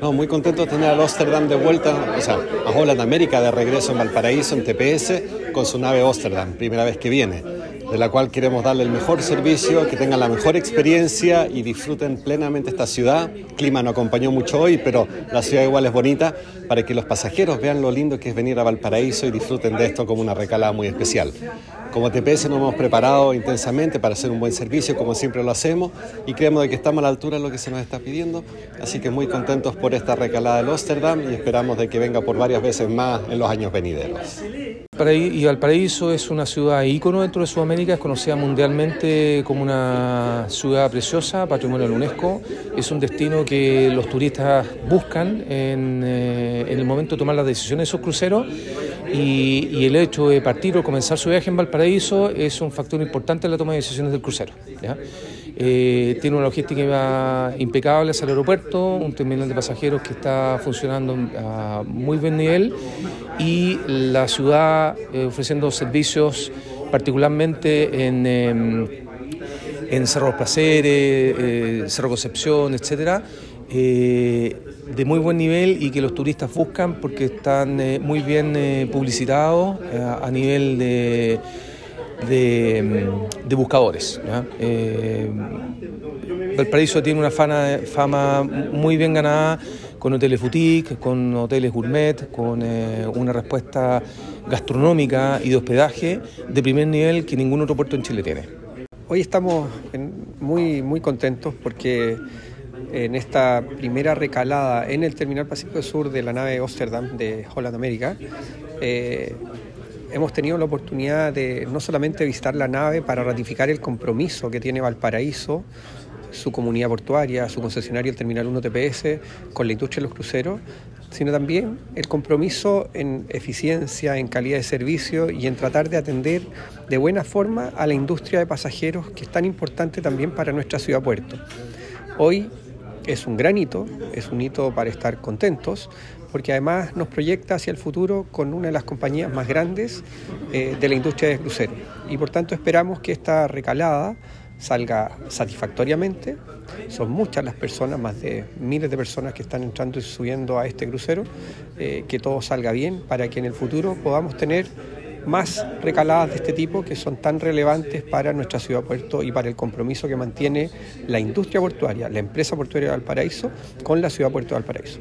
No, muy contento de tener a Amsterdam de vuelta, o sea, a Holland América de regreso en Valparaíso, en TPS, con su nave Amsterdam, primera vez que viene de la cual queremos darle el mejor servicio, que tengan la mejor experiencia y disfruten plenamente esta ciudad. El clima no acompañó mucho hoy, pero la ciudad igual es bonita para que los pasajeros vean lo lindo que es venir a Valparaíso y disfruten de esto como una recalada muy especial. Como TPS nos hemos preparado intensamente para hacer un buen servicio, como siempre lo hacemos, y creemos de que estamos a la altura de lo que se nos está pidiendo, así que muy contentos por esta recalada de Amsterdam y esperamos de que venga por varias veces más en los años venideros. Y Valparaíso es una ciudad ícono dentro de Sudamérica, es conocida mundialmente como una ciudad preciosa, patrimonio de la UNESCO. Es un destino que los turistas buscan en, eh, el momento de tomar las decisiones de esos cruceros y, el hecho de partir o comenzar su viaje en Valparaíso es un factor importante en la toma de decisiones del crucero. Eh, tiene una logística impecable hacia el aeropuerto, un terminal de pasajeros que está funcionando a muy buen nivel y la ciudad eh, ofreciendo servicios particularmente en, em, en Cerro Los Placeres, eh, Cerro Concepción, etcétera, de muy buen nivel y que los turistas buscan porque están muy bien publicitados a nivel de de, buscadores. Eh, Valparaíso tiene una fama, muy bien ganada con hoteles boutique, con hoteles gourmet, con eh, una respuesta gastronómica y de hospedaje de primer nivel que ningún otro puerto en Chile tiene. Hoy estamos muy, muy contentos porque en esta primera recalada en el Terminal Pacífico Sur de la nave Amsterdam de Holland América, eh, hemos tenido la oportunidad de no solamente visitar la nave para ratificar el compromiso que tiene Valparaíso, su comunidad portuaria, su concesionario, el Terminal 1 TPS, con la industria de los cruceros, sino también el compromiso en eficiencia, en calidad de servicio y en tratar de atender de buena forma a la industria de pasajeros, que es tan importante también para nuestra ciudad puerto. Hoy es un gran hito, es un hito para estar contentos, porque además nos proyecta hacia el futuro con una de las compañías más grandes eh, de la industria de cruceros. Y por tanto esperamos que esta recalada salga satisfactoriamente. Son muchas las personas, más de miles de personas que están entrando y subiendo a este crucero, eh, que todo salga bien para que en el futuro podamos tener más recaladas de este tipo que son tan relevantes para nuestra ciudad puerto y para el compromiso que mantiene la industria portuaria, la empresa portuaria de Valparaíso con la ciudad puerto de Valparaíso.